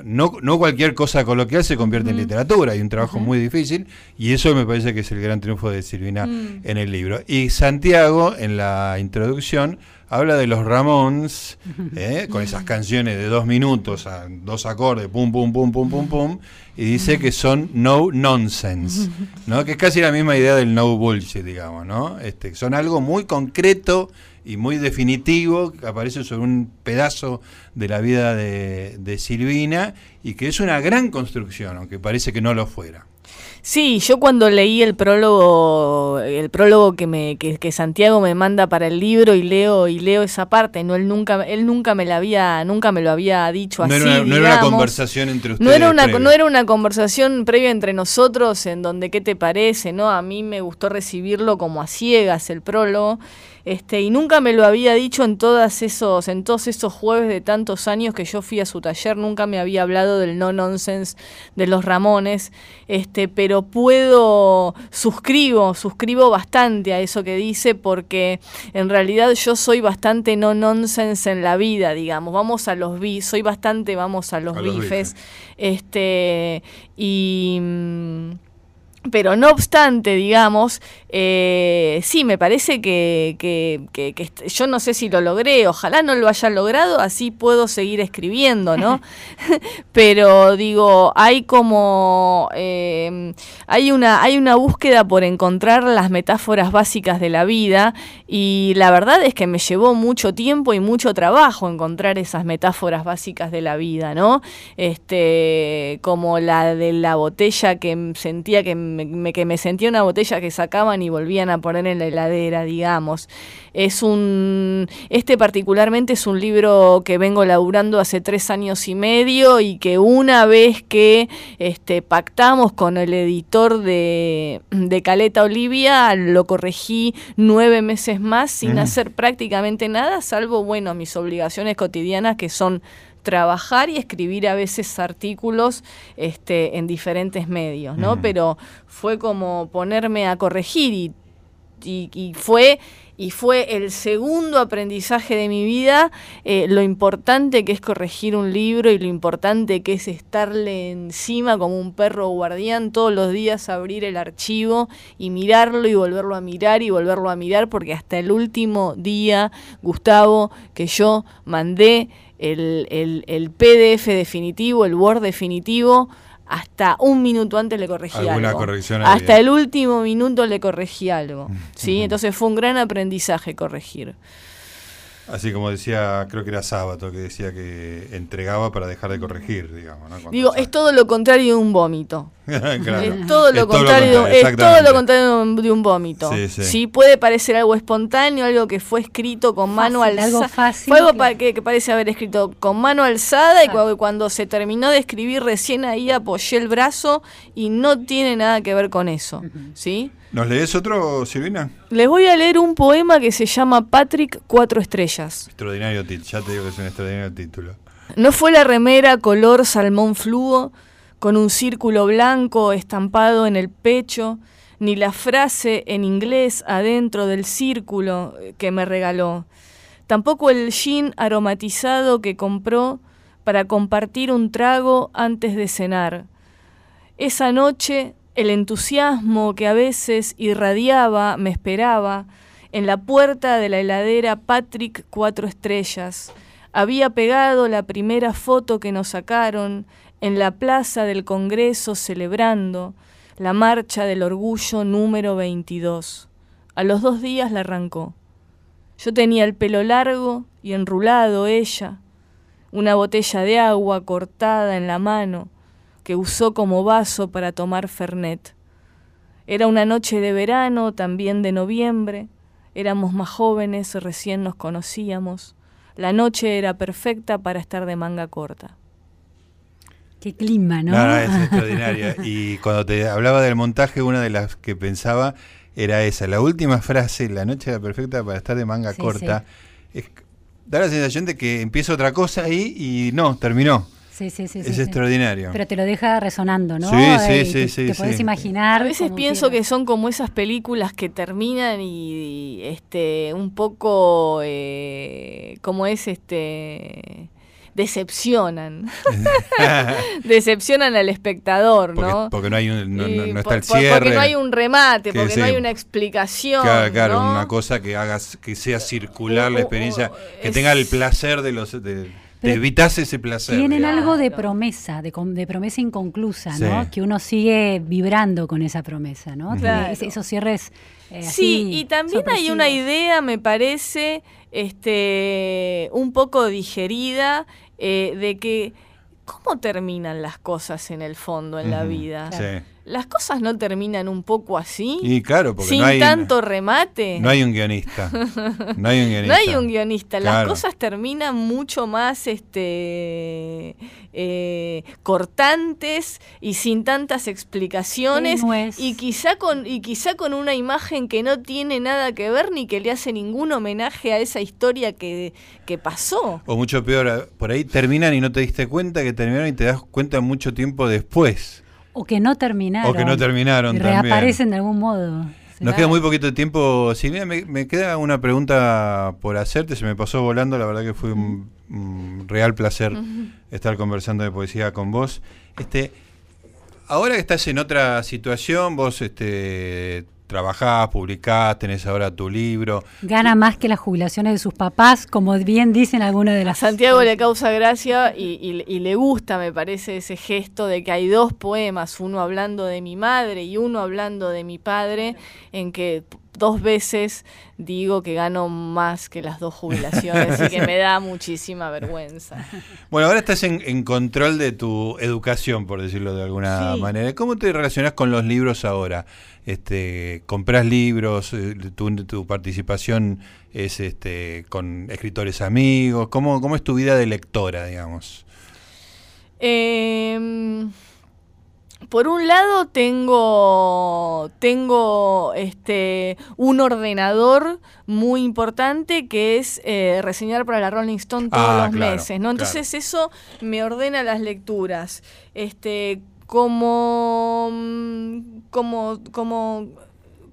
no, no cualquier cosa coloquial se convierte en literatura, hay un trabajo muy difícil y eso me parece que es el gran triunfo de Silvina Mm. en el libro. Y Santiago, en la introducción, habla de los Ramones, ¿eh? con esas canciones de dos minutos, a dos acordes, pum, pum, pum, pum, pum, pum, y dice que son no nonsense, ¿no? que es casi la misma idea del no bullshit, digamos, ¿no? Este, son algo muy concreto y muy definitivo, que aparece sobre un pedazo de la vida de, de Silvina, y que es una gran construcción, aunque parece que no lo fuera. Sí, yo cuando leí el prólogo, el prólogo que me que, que Santiago me manda para el libro y leo y leo esa parte, no él nunca él nunca me la había nunca me lo había dicho No, así. era, una, no era una conversación entre ustedes. No era, una, previa. no era una conversación previa entre nosotros en donde qué te parece, ¿no? A mí me gustó recibirlo como a ciegas el prólogo. Este, y nunca me lo había dicho en todas esos, en todos esos jueves de tantos años que yo fui a su taller, nunca me había hablado del no nonsense de los Ramones, este, pero puedo, suscribo, suscribo bastante a eso que dice, porque en realidad yo soy bastante no nonsense en la vida, digamos, vamos a los bifes, soy bastante, vamos a los A los bifes, bifes. este, y... mm, pero no obstante, digamos, eh, sí, me parece que, que- que- que est- yo no sé si lo logré, ojalá no lo haya logrado, así puedo seguir escribiendo, ¿no? Pero digo, hay como, eh, hay, una, hay una búsqueda por encontrar las metáforas básicas de la vida y la verdad es que me llevó mucho tiempo y mucho trabajo encontrar esas metáforas básicas de la vida, ¿no? Este, como la de la botella que sentía que me- me- que me sentía una botella que sacaban y volvían a poner en la heladera, digamos. Es un, este particularmente es un libro que vengo laburando hace tres años y medio y que una vez que este, pactamos con el editor de, de Caleta Olivia, lo corregí nueve meses más sin Ujú. hacer prácticamente nada, salvo, bueno, mis obligaciones cotidianas que son trabajar y escribir a veces artículos este, en diferentes medios, ¿no? Ujú. Pero fue como ponerme a corregir y, y, y fue y fue el segundo aprendizaje de mi vida, eh, lo importante que es corregir un libro y lo importante que es estarle encima como un perro guardián todos los días, abrir el archivo y mirarlo y volverlo a mirar y volverlo a mirar, porque hasta el último día, Gustavo, que yo mandé el, el- el PDF definitivo, el Word definitivo, hasta un minuto antes le corregí Alguna algo. corrección hasta había. el último minuto le corregí algo. ¿sí? Ujú. Entonces fue un gran aprendizaje corregir. Así como decía, creo que era Sábato, que decía que entregaba para dejar de corregir, digamos. Digo, es todo lo contrario de un vómito. Claro. Es todo lo Es contrario, es todo lo contrario de un- de un vómito. Sí, Sí, sí. puede parecer algo espontáneo, algo que fue escrito con mano alzada. algo fácil Fue algo que- pa- que, que parece haber escrito con mano alzada y cuando se terminó de escribir recién ahí apoyé el brazo y no tiene nada que ver con eso. ¿Sí? ¿Nos lees otro, Silvina? Les voy a leer un poema que se llama Patrick Cuatro Estrellas. Extraordinario título, ya te digo que es un extraordinario título. No fue la remera color salmón fluo, con un círculo blanco estampado en el pecho, ni la frase en inglés adentro del círculo que me regaló. Tampoco el gin aromatizado que compró para compartir un trago antes de cenar. Esa noche el entusiasmo que a veces irradiaba me esperaba en la puerta de la heladera Patrick Cuatro Estrellas. Había pegado la primera foto que nos sacaron en la plaza del Congreso celebrando la marcha del orgullo número 22. A los dos días la arrancó. Yo tenía el pelo largo y enrulado ella, una botella de agua cortada en la mano que usó como vaso para tomar Fernet. Era una noche de verano, también de noviembre, éramos más jóvenes, recién nos conocíamos. La noche era perfecta para estar de manga corta. Qué clima, ¿no? No, no, es extraordinaria. Y cuando te hablaba del montaje, una de las que pensaba era esa. La última frase, la noche era perfecta para estar de manga Sí, corta. Es- da la sensación de que empieza otra cosa ahí y no, terminó. Sí, sí, sí. es sí, extraordinario. Pero te lo deja resonando, ¿no? Sí, sí, Eh, sí, te, sí, Te sí. podés imaginar. A veces pienso que son como esas películas que terminan y, y, este un poco eh, como es este decepcionan decepcionan al espectador porque, no porque no hay un, no, está el cierre. porque no hay un remate Que porque sí. no hay una explicación Claro, claro, ¿no? una cosa que hagas que sea circular la Uh, uh, experiencia, uh, que es- tenga el placer de los de, te evitas ese placer. Tienen digamos. algo de promesa, de, promesa inconclusa, Sí. ¿no? Que uno sigue vibrando con esa promesa, ¿no? Claro. esos cierres. eh, Sí, así, y también hay una idea, me parece, este, un poco digerida eh, de que cómo terminan las cosas en el fondo en la vida. Sí. Las cosas no terminan un poco así, Y claro, porque sin no hay, tanto remate. no hay un guionista. No hay un guionista. No hay un guionista, las Claro. cosas terminan mucho más este, eh, cortantes y sin tantas explicaciones y quizá con y quizá con una imagen que no tiene nada que ver ni que le hace ningún homenaje a esa historia que, que pasó. O mucho peor, por ahí terminan y no te diste cuenta que terminaron y te das cuenta mucho tiempo después. O que no terminaron. O que no terminaron también. reaparecen de algún modo. Nos queda muy poquito tiempo. Silvia, me, me queda una pregunta por hacerte. Se me pasó volando. La verdad que fue un, un real placer estar conversando de poesía con vos. Este, ahora que estás en otra situación, vos este, trabajás, publicás, tenés ahora tu libro. Gana más que las jubilaciones de sus papás, como bien dicen algunas de A las... Santiago le causa gracia y, y- y le gusta, me parece, ese gesto de que hay dos poemas, uno hablando de mi madre y uno hablando de mi padre, en que dos veces digo que gano más que las dos jubilaciones y que me da muchísima vergüenza. Bueno, ahora estás en, en control de tu educación, por decirlo de alguna Sí. manera. ¿Cómo te relacionás con los libros ahora? Este, ¿Comprás libros? Eh, ¿Tu, tu participación es este, con escritores amigos? ¿Cómo, ¿Cómo es tu vida de lectora, digamos? Em, por un lado tengo tengo este un ordenador muy importante que es eh, reseñar para la Rolling Stone todos Ah, los claro, meses, ¿no? Entonces eso me ordena las lecturas. Este como mm, como como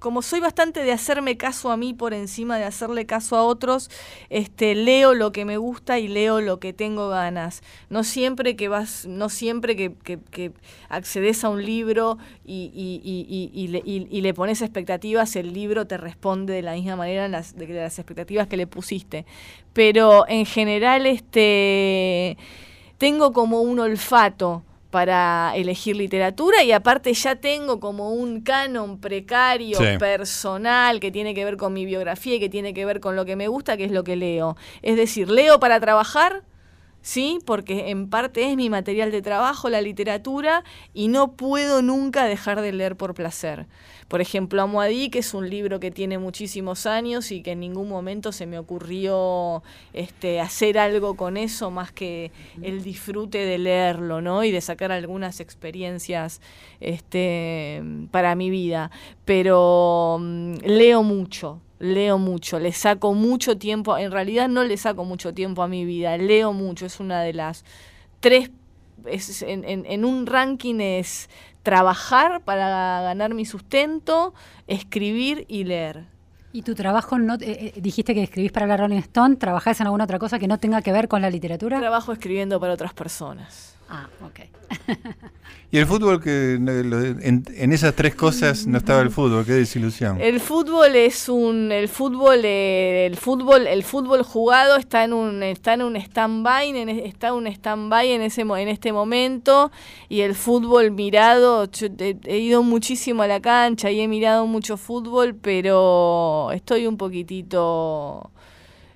como soy bastante de hacerme caso a mí por encima de hacerle caso a otros, este, leo lo que me gusta y leo lo que tengo ganas. No siempre que vas, no siempre que, accedes a un libro y, y- y- le, y- le pones expectativas, el libro te responde de la misma manera las, de las expectativas que le pusiste. Pero en general, este tengo como un olfato para elegir literatura y aparte ya tengo como un canon precario, Sí. personal, que tiene que ver con mi biografía y que tiene que ver con lo que me gusta, que es lo que leo. Es decir, leo para trabajar, ¿sí? Porque en parte es mi material de trabajo, la literatura, y no puedo nunca dejar de leer por placer. Por ejemplo, Amoadí, que es un libro que tiene muchísimos años y que en ningún momento se me ocurrió este, hacer algo con eso más que el disfrute de leerlo, ¿no? Y de sacar algunas experiencias este, para mi vida. Pero mm, leo mucho, leo mucho, le saco mucho tiempo, en realidad no le saco mucho tiempo a mi vida, leo mucho, es una de las tres, es, en, en- en un ranking es trabajar para ganar mi sustento, escribir y leer. ¿Y tu trabajo no eh, eh, dijiste que escribís para la Rolling Stone? ¿Trabajás en alguna otra cosa que no tenga que ver con la literatura? Trabajo escribiendo para otras personas. Ah, ok. ¿Y el fútbol? que en, en esas tres cosas no estaba el fútbol, qué desilusión. El fútbol es un el fútbol eh, el fútbol el fútbol jugado está en un está en un stand-by está en un stand-by en ese en este momento y el fútbol mirado yo he ido muchísimo a la cancha y he mirado mucho fútbol pero estoy un poquitito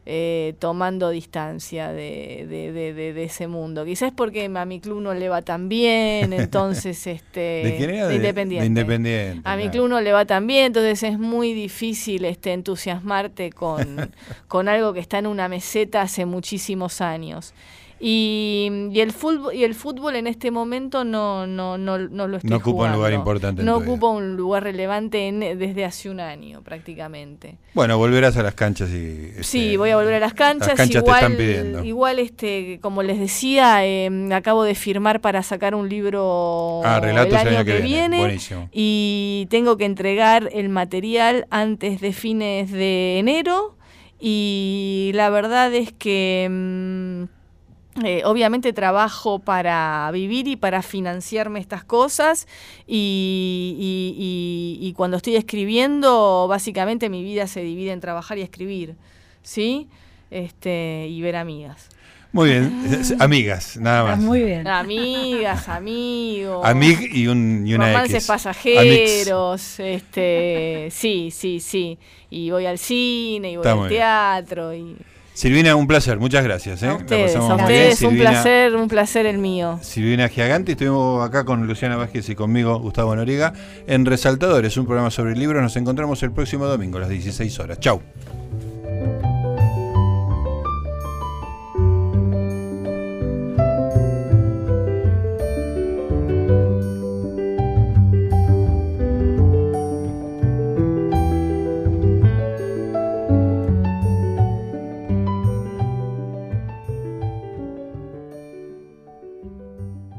eh, tomando distancia de, de- de- de- ese mundo. Quizás porque a mi club no le va tan bien, entonces este ¿De quién era? de De- Independiente. de Independiente, A mi claro. club no le va tan bien, entonces es muy difícil este entusiasmarte con, con algo que está en una meseta hace muchísimos años. Y, y el fútbol y el fútbol en este momento no no no, no lo estoy No ocupa un lugar importante No ocupa un lugar relevante en- desde hace un año prácticamente. Bueno, volverás a las canchas y... este, Sí, voy a volver a las canchas. Las canchas igual, te están pidiendo. igual este, como les decía, eh, acabo de firmar para sacar un libro Ah, el año que, viene. Buenísimo. Y tengo que entregar el material antes de fines de enero. Y la verdad es que mm, eh, obviamente trabajo para vivir y para financiarme estas cosas. Y, y- y- y cuando estoy escribiendo, básicamente mi vida se divide en trabajar y escribir. ¿Sí? Este, y ver amigas. Muy bien, es- amigas, nada más. Muy bien. Amigas, amigos. Amig y, un, y una romances X. pasajeros, este, sí, sí, sí. Y voy al cine, y voy Está al teatro. Y Silvina, un placer, muchas gracias. ¿eh? a ustedes, a un placer, un placer el mío. Silvina Giagante, estuvimos acá con Luciana Vázquez y conmigo, Gustavo Noriega, en Resaltadores, un programa sobre libros. Nos encontramos el próximo domingo a las 16 horas. Chau.